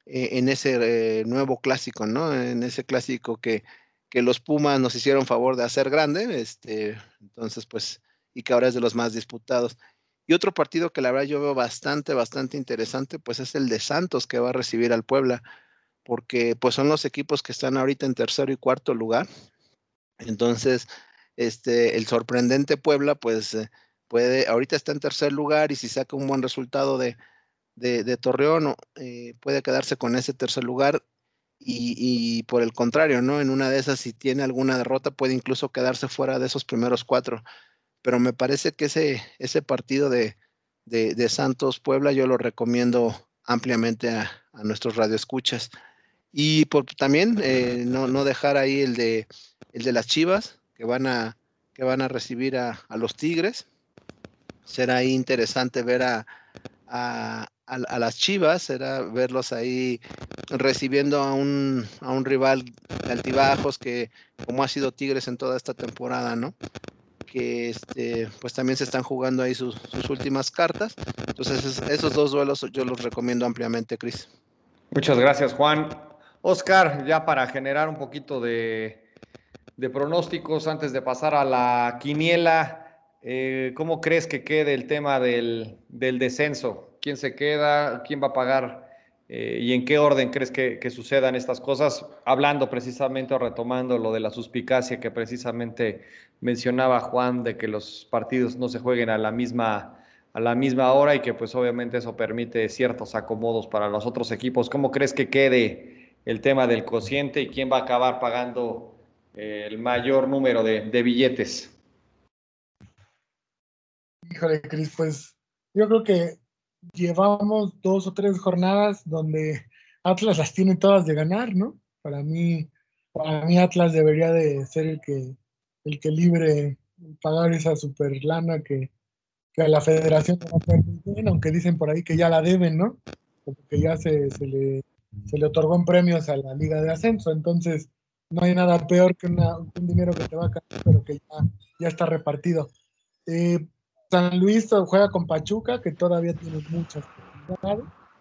eh, en ese eh, nuevo clásico, ¿no? En ese clásico que, que los Pumas nos hicieron favor de hacer grande, este, entonces pues, y que ahora es de los más disputados. Y otro partido que la verdad yo veo bastante, bastante interesante, pues es el de Santos que va a recibir al Puebla, porque pues son los equipos que están ahorita en tercero y cuarto lugar. Entonces, este, el sorprendente Puebla, pues eh, puede, ahorita está en tercer lugar y si saca un buen resultado de, de, Torreón, eh, puede quedarse con ese tercer lugar. Y, por el contrario, ¿no? En una de esas, si tiene alguna derrota, puede incluso quedarse fuera de esos primeros cuatro. Pero me parece que ese, ese partido de, de, Santos Puebla yo lo recomiendo ampliamente a, a nuestros radioescuchas. Y por, también eh, no, no, dejar ahí el de, el de las Chivas, que van a, que van a recibir a, los Tigres. Será interesante ver a, a, las Chivas, era verlos ahí recibiendo a un, a un rival de altibajos que como ha sido Tigres en toda esta temporada, ¿no? Que este, pues también se están jugando ahí sus, últimas cartas. Entonces esos dos duelos yo los recomiendo ampliamente, Cris. Muchas gracias, Juan. Oscar, ya para generar un poquito de, de pronósticos antes de pasar a la quiniela, eh, ¿Cómo crees que quede el tema del, descenso? ¿Quién se queda? ¿Quién va a pagar? Eh, ¿Y en qué orden crees que, sucedan estas cosas? Hablando precisamente o retomando lo de la suspicacia que precisamente mencionaba Juan, de que los partidos no se jueguen a la misma a la misma hora y que pues obviamente eso permite ciertos acomodos para los otros equipos. ¿Cómo crees que quede el tema del cociente y quién va a acabar pagando el mayor número de billetes? Híjole, Cris, pues yo creo que llevamos dos o tres jornadas donde Atlas las tiene todas de ganar, ¿no? Para mí, para mí Atlas debería de ser el que, el que libre pagar esa super lana que, a la federación no aunque dicen por ahí que ya la deben, ¿no? Porque ya se, se, le, se le otorgó en premios a la Liga de Ascenso, entonces no hay nada peor que, un dinero que te va a caer, pero que ya, ya está repartido. Eh, San Luis juega con Pachuca, que todavía tiene muchas.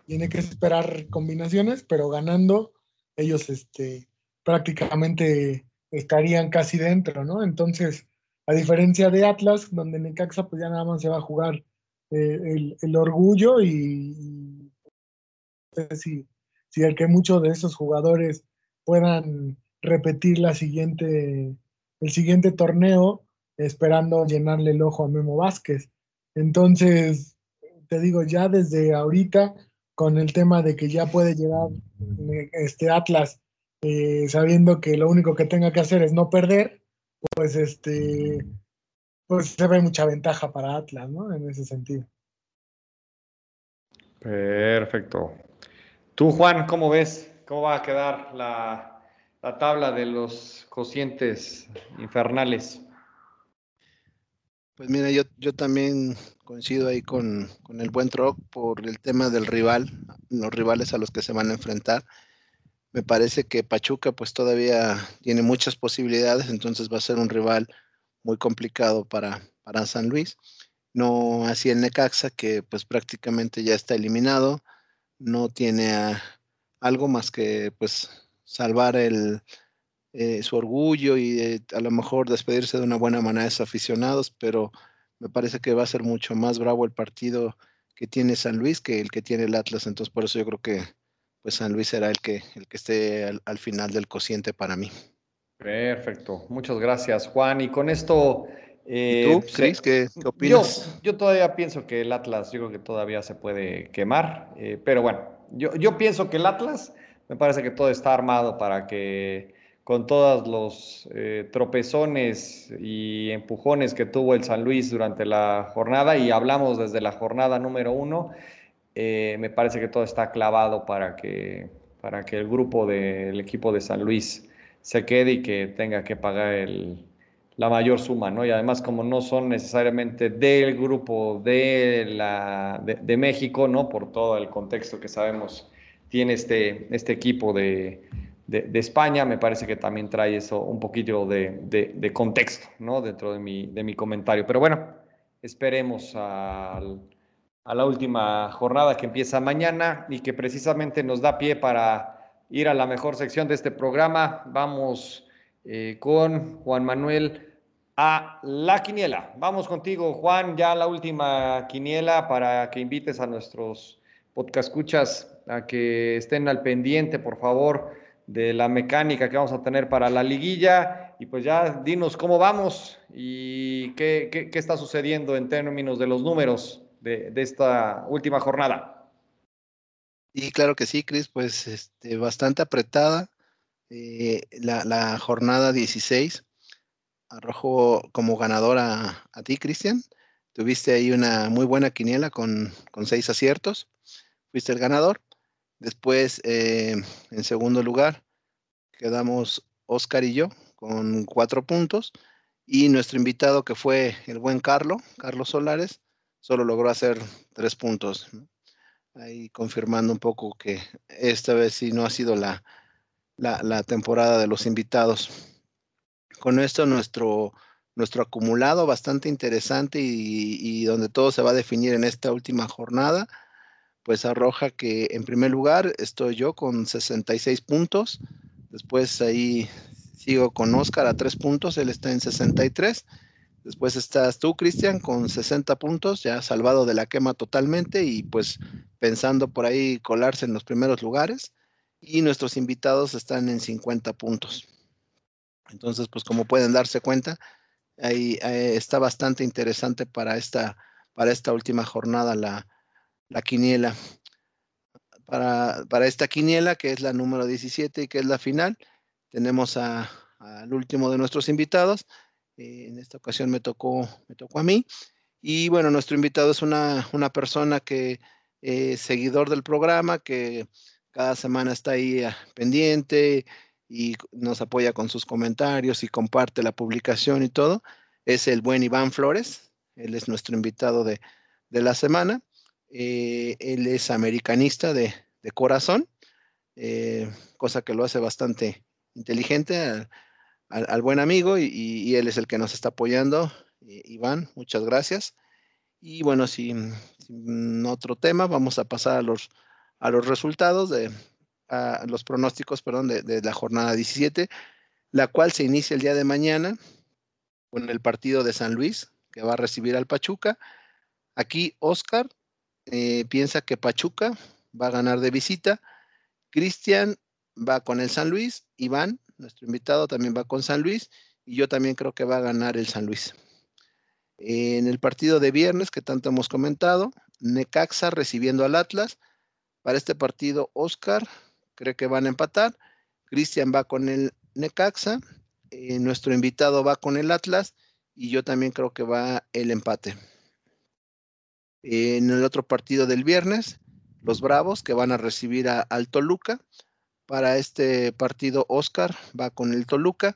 Tiene que esperar combinaciones, pero ganando, ellos este, prácticamente estarían casi dentro, ¿no? Entonces, a diferencia de Atlas, donde Necaxa pues ya nada más se va a jugar eh, el, orgullo y, si, si el que muchos de esos jugadores puedan repetir la siguiente, el siguiente torneo, esperando llenarle el ojo a Memo Vázquez. Entonces, te digo, ya desde ahorita, con el tema de que ya puede llegar este Atlas, eh, sabiendo que lo único que tenga que hacer es no perder, pues este, pues se ve mucha ventaja para Atlas, ¿no? En ese sentido. Perfecto. Tú, Juan, ¿cómo ves? ¿Cómo va a quedar la, la tabla de los cocientes infernales? Pues mira, yo, yo también coincido ahí con, el buen Troc por el tema del rival, los rivales a los que se van a enfrentar. Me parece que Pachuca pues todavía tiene muchas posibilidades, entonces va a ser un rival muy complicado para, para San Luis. No así el Necaxa, que pues prácticamente ya está eliminado, no tiene algo más que pues salvar el, eh, su orgullo y eh, a lo mejor despedirse de una buena manera de sus aficionados, pero me parece que va a ser mucho más bravo el partido que tiene San Luis que el que tiene el Atlas, entonces por eso yo creo que pues San Luis será el que, el que esté al, final del cociente para mí. Perfecto, muchas gracias Juan. Y con esto... Eh, ¿Y tú, Cris, qué, opinas? Yo, todavía pienso que el Atlas, yo creo que todavía se puede quemar, pero bueno, yo, yo pienso que el Atlas, me parece que todo está armado para que con todos los eh, tropezones y empujones que tuvo el San Luis durante la jornada, y hablamos desde la jornada número uno, eh, me parece que todo está clavado para que, para que el grupo del equipo de San Luis se quede y que tenga que pagar la mayor suma, ¿no? Y además, como no son necesariamente del grupo de, la, de México, ¿no? Por todo el contexto que sabemos tiene este, este equipo de, de, España, me parece que también trae eso un poquillo de, contexto, ¿no? Dentro de mi, de mi comentario. Pero bueno, esperemos a la última jornada que empieza mañana y que precisamente nos da pie para ir a la mejor sección de este programa. Vamos eh, con Juan Manuel a la quiniela. Vamos contigo, Juan, ya la última quiniela para que invites a nuestros podcast escuchas a que estén al pendiente, por favor de la mecánica que vamos a tener para la liguilla. Y pues ya dinos cómo vamos y qué, está sucediendo en términos de los números de, esta última jornada. Y claro que sí, Cris, pues este, bastante apretada. Eh, la, jornada 16 arrojo como ganadora a, ti, Cristian. Tuviste ahí una muy buena quiniela con, con seis aciertos. Fuiste el ganador. Después, eh, en segundo lugar, quedamos Oscar y yo con cuatro puntos. Y nuestro invitado, que fue el buen Carlos, Carlos Solares, solo logró hacer tres puntos. ahí confirmando un poco que esta vez sí no ha sido la, la, temporada de los invitados. Con esto nuestro, nuestro acumulado bastante interesante y, donde todo se va a definir en esta última jornada, pues arroja que en primer lugar estoy yo con 66 puntos, después ahí sigo con Oscar a 3 puntos, él está en 63 Después estás tú, Cristian, con 60 puntos, ya salvado de la quema totalmente y pues pensando por ahí colarse en los primeros lugares. Y nuestros invitados están en 50 puntos. Entonces, pues como pueden darse cuenta, ahí, está bastante interesante para esta, para esta última jornada la, la quiniela. Para, para, esta quiniela, que es la número 17 y que es la final, tenemos al último de nuestros invitados, eh, en esta ocasión me tocó, me tocó a mí. Y bueno, nuestro invitado es una, una persona que es seguidor del programa, que cada semana está ahí ah, pendiente y nos apoya con sus comentarios y comparte la publicación y todo. Es el buen Iván Flores. Él es nuestro invitado de, de la semana. Eh, él es americanista de, de corazón, eh, cosa que lo hace bastante inteligente al, buen amigo y, él es el que nos está apoyando. Iván, muchas gracias. Y bueno, sin, otro tema, vamos a pasar a los, a los resultados de a los pronósticos, perdón, de, la jornada 17, la cual se inicia el día de mañana con el partido de San Luis, que va a recibir al Pachuca. Aquí Oscar eh, piensa que Pachuca va a ganar de visita. Cristian va con el San Luis. Iván nuestro invitado también va con San Luis y yo también creo que va a ganar el San Luis. En el partido de viernes que tanto hemos comentado, Necaxa recibiendo al Atlas. Para este partido, Oscar cree que van a empatar. Cristian va con el Necaxa. Eh, nuestro invitado va con el Atlas. Y yo también creo que va el empate. En el otro partido del viernes, los Bravos que van a recibir a, al Toluca. Para este partido, Oscar va con el Toluca,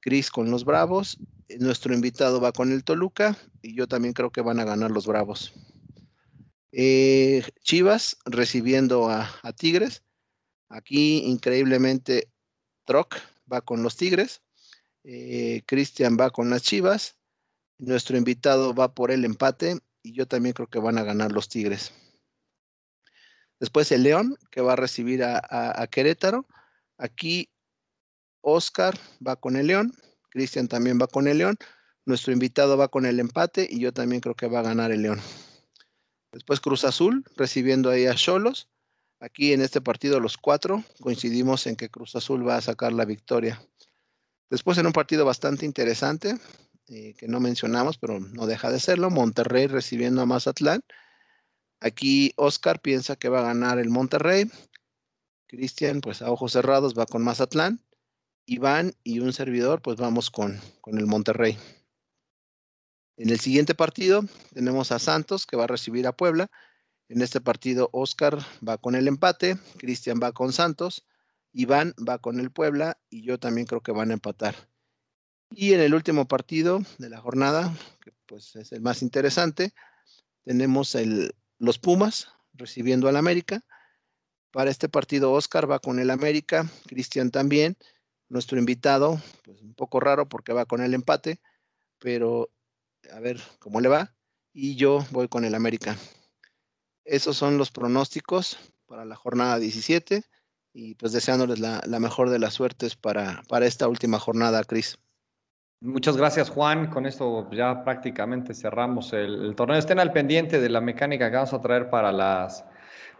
Cris con los Bravos, nuestro invitado va con el Toluca y yo también creo que van a ganar los Bravos. Eh, Chivas recibiendo a, Tigres. Aquí increíblemente Troc va con los Tigres. Eh, Cristian va con las Chivas. Nuestro invitado va por el empate y yo también creo que van a ganar los Tigres. Después el León, que va a recibir a, Querétaro. Aquí Oscar va con el León, Cristian también va con el León, nuestro invitado va con el empate y yo también creo que va a ganar el León. Después Cruz Azul recibiendo ahí a Cholos. Aquí en este partido los cuatro coincidimos en que Cruz Azul va a sacar la victoria. Después en un partido bastante interesante, eh, que no mencionamos, pero no deja de serlo, Monterrey recibiendo a Mazatlán. Aquí Oscar piensa que va a ganar el Monterrey. Cristian, pues a ojos cerrados, va con Mazatlán. Iván y un servidor, pues vamos con, con el Monterrey. En el siguiente partido tenemos a Santos que va a recibir a Puebla. En este partido Oscar va con el empate, Cristian va con Santos, Iván va con el Puebla y yo también creo que van a empatar. Y en el último partido de la jornada, que pues es el más interesante, tenemos los Pumas recibiendo al América. Para este partido Oscar va con el América, Cristian también. Nuestro invitado, pues un poco raro porque va con el empate, pero a ver cómo le va. Y yo voy con el América. Esos son los pronósticos para la jornada 17 y pues deseándoles la, mejor de las suertes para, para esta última jornada, Cris. Muchas gracias, Juan. Con esto ya prácticamente cerramos el, torneo. Estén al pendiente de la mecánica que vamos a traer para, las,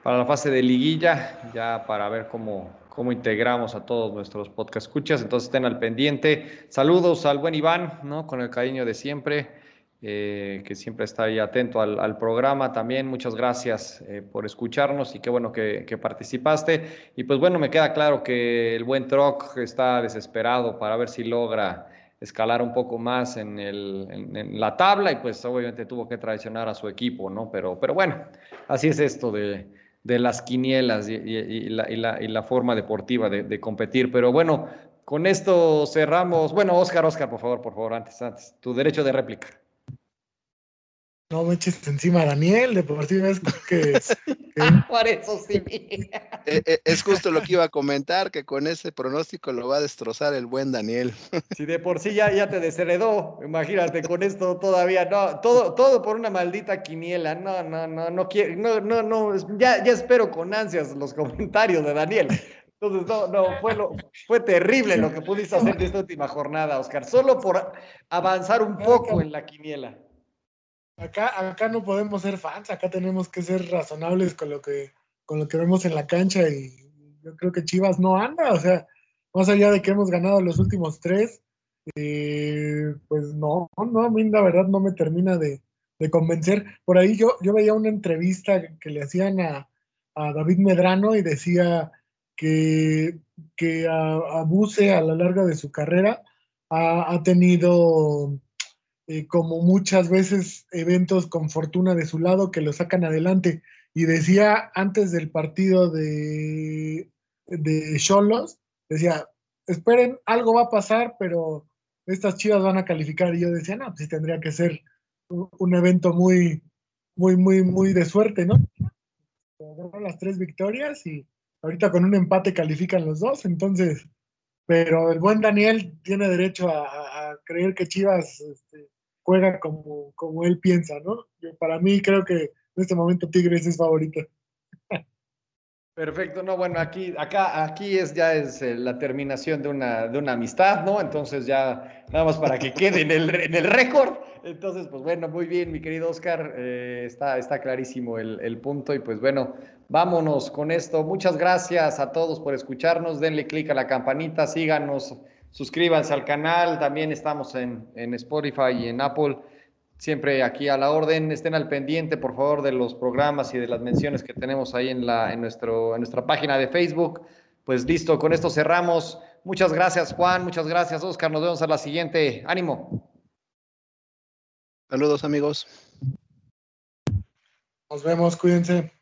para la fase de liguilla, ya para ver cómo, cómo integramos a todos nuestros podcast escuchas. Entonces estén al pendiente. Saludos al buen Iván, ¿no? Con el cariño de siempre, eh, que siempre está ahí atento al, programa también. Muchas gracias eh, por escucharnos y qué bueno que, que, participaste. Y pues bueno, me queda claro que el buen Troc está desesperado para ver si logra escalar un poco más en, el, la tabla y pues obviamente tuvo que traicionar a su equipo, ¿no? Pero, pero bueno, así es esto de, las quinielas y, la, forma deportiva de, competir. Pero bueno, con esto cerramos. Bueno, Oscar, Oscar, por favor, por favor, antes, antes, tu derecho de réplica. No me eches encima a Daniel, de por sí ves que... [laughs] por eso sí. [laughs] Eh, eh, es justo lo que iba a comentar, que con ese pronóstico lo va a destrozar el buen Daniel. Si de por sí ya, ya te desheredó, imagínate, con esto todavía, no, todo, todo por una maldita quiniela, no, no, no, no quiero, no, no, no, ya, ya espero con ansias los comentarios de Daniel. Entonces, no, no, fue, lo, fue terrible lo que pudiste hacer de esta última jornada, Oscar, solo por avanzar un poco en la quiniela. Acá, acá no podemos ser fans, acá tenemos que ser razonables con lo que, con lo que vemos en la cancha y yo creo que Chivas no anda, o sea, más allá de que hemos ganado los últimos tres, eh, pues no, no, a mí la verdad no me termina de, convencer. Por ahí yo, yo veía una entrevista que le hacían a, David Medrano y decía que, que a, Buse a la larga de su carrera ha tenido eh, como muchas veces eventos con fortuna de su lado que lo sacan adelante. Y decía antes del partido de de Cholos, decía, esperen, algo va a pasar, pero estas chivas van a calificar. Y yo decía, no, pues tendría que ser un, evento muy, muy, muy, muy de suerte, ¿no? las tres victorias y ahorita con un empate califican los dos, entonces, pero el buen Daniel tiene derecho a, creer que Chivas este, juega como, como él piensa, ¿no? Para mí creo que en este momento Tigres es favorito. Perfecto, no, bueno, aquí, acá, aquí es ya es eh, la terminación de una, de una amistad, ¿no? Entonces ya, nada más para que quede en el, en el récord. Entonces, pues bueno, muy bien, mi querido Oscar, eh, está, está clarísimo el, el, punto y pues bueno, vámonos con esto. Muchas gracias a todos por escucharnos, denle clic a la campanita, síganos suscríbanse al canal, también estamos en, en Spotify y en Apple, siempre aquí a la orden, estén al pendiente por favor de los programas y de las menciones que tenemos ahí en, la, en, nuestro, en nuestra página de Facebook. Pues listo, con esto cerramos. Muchas gracias Juan, muchas gracias Oscar, nos vemos a la siguiente. Ánimo. Saludos amigos. Nos vemos, cuídense.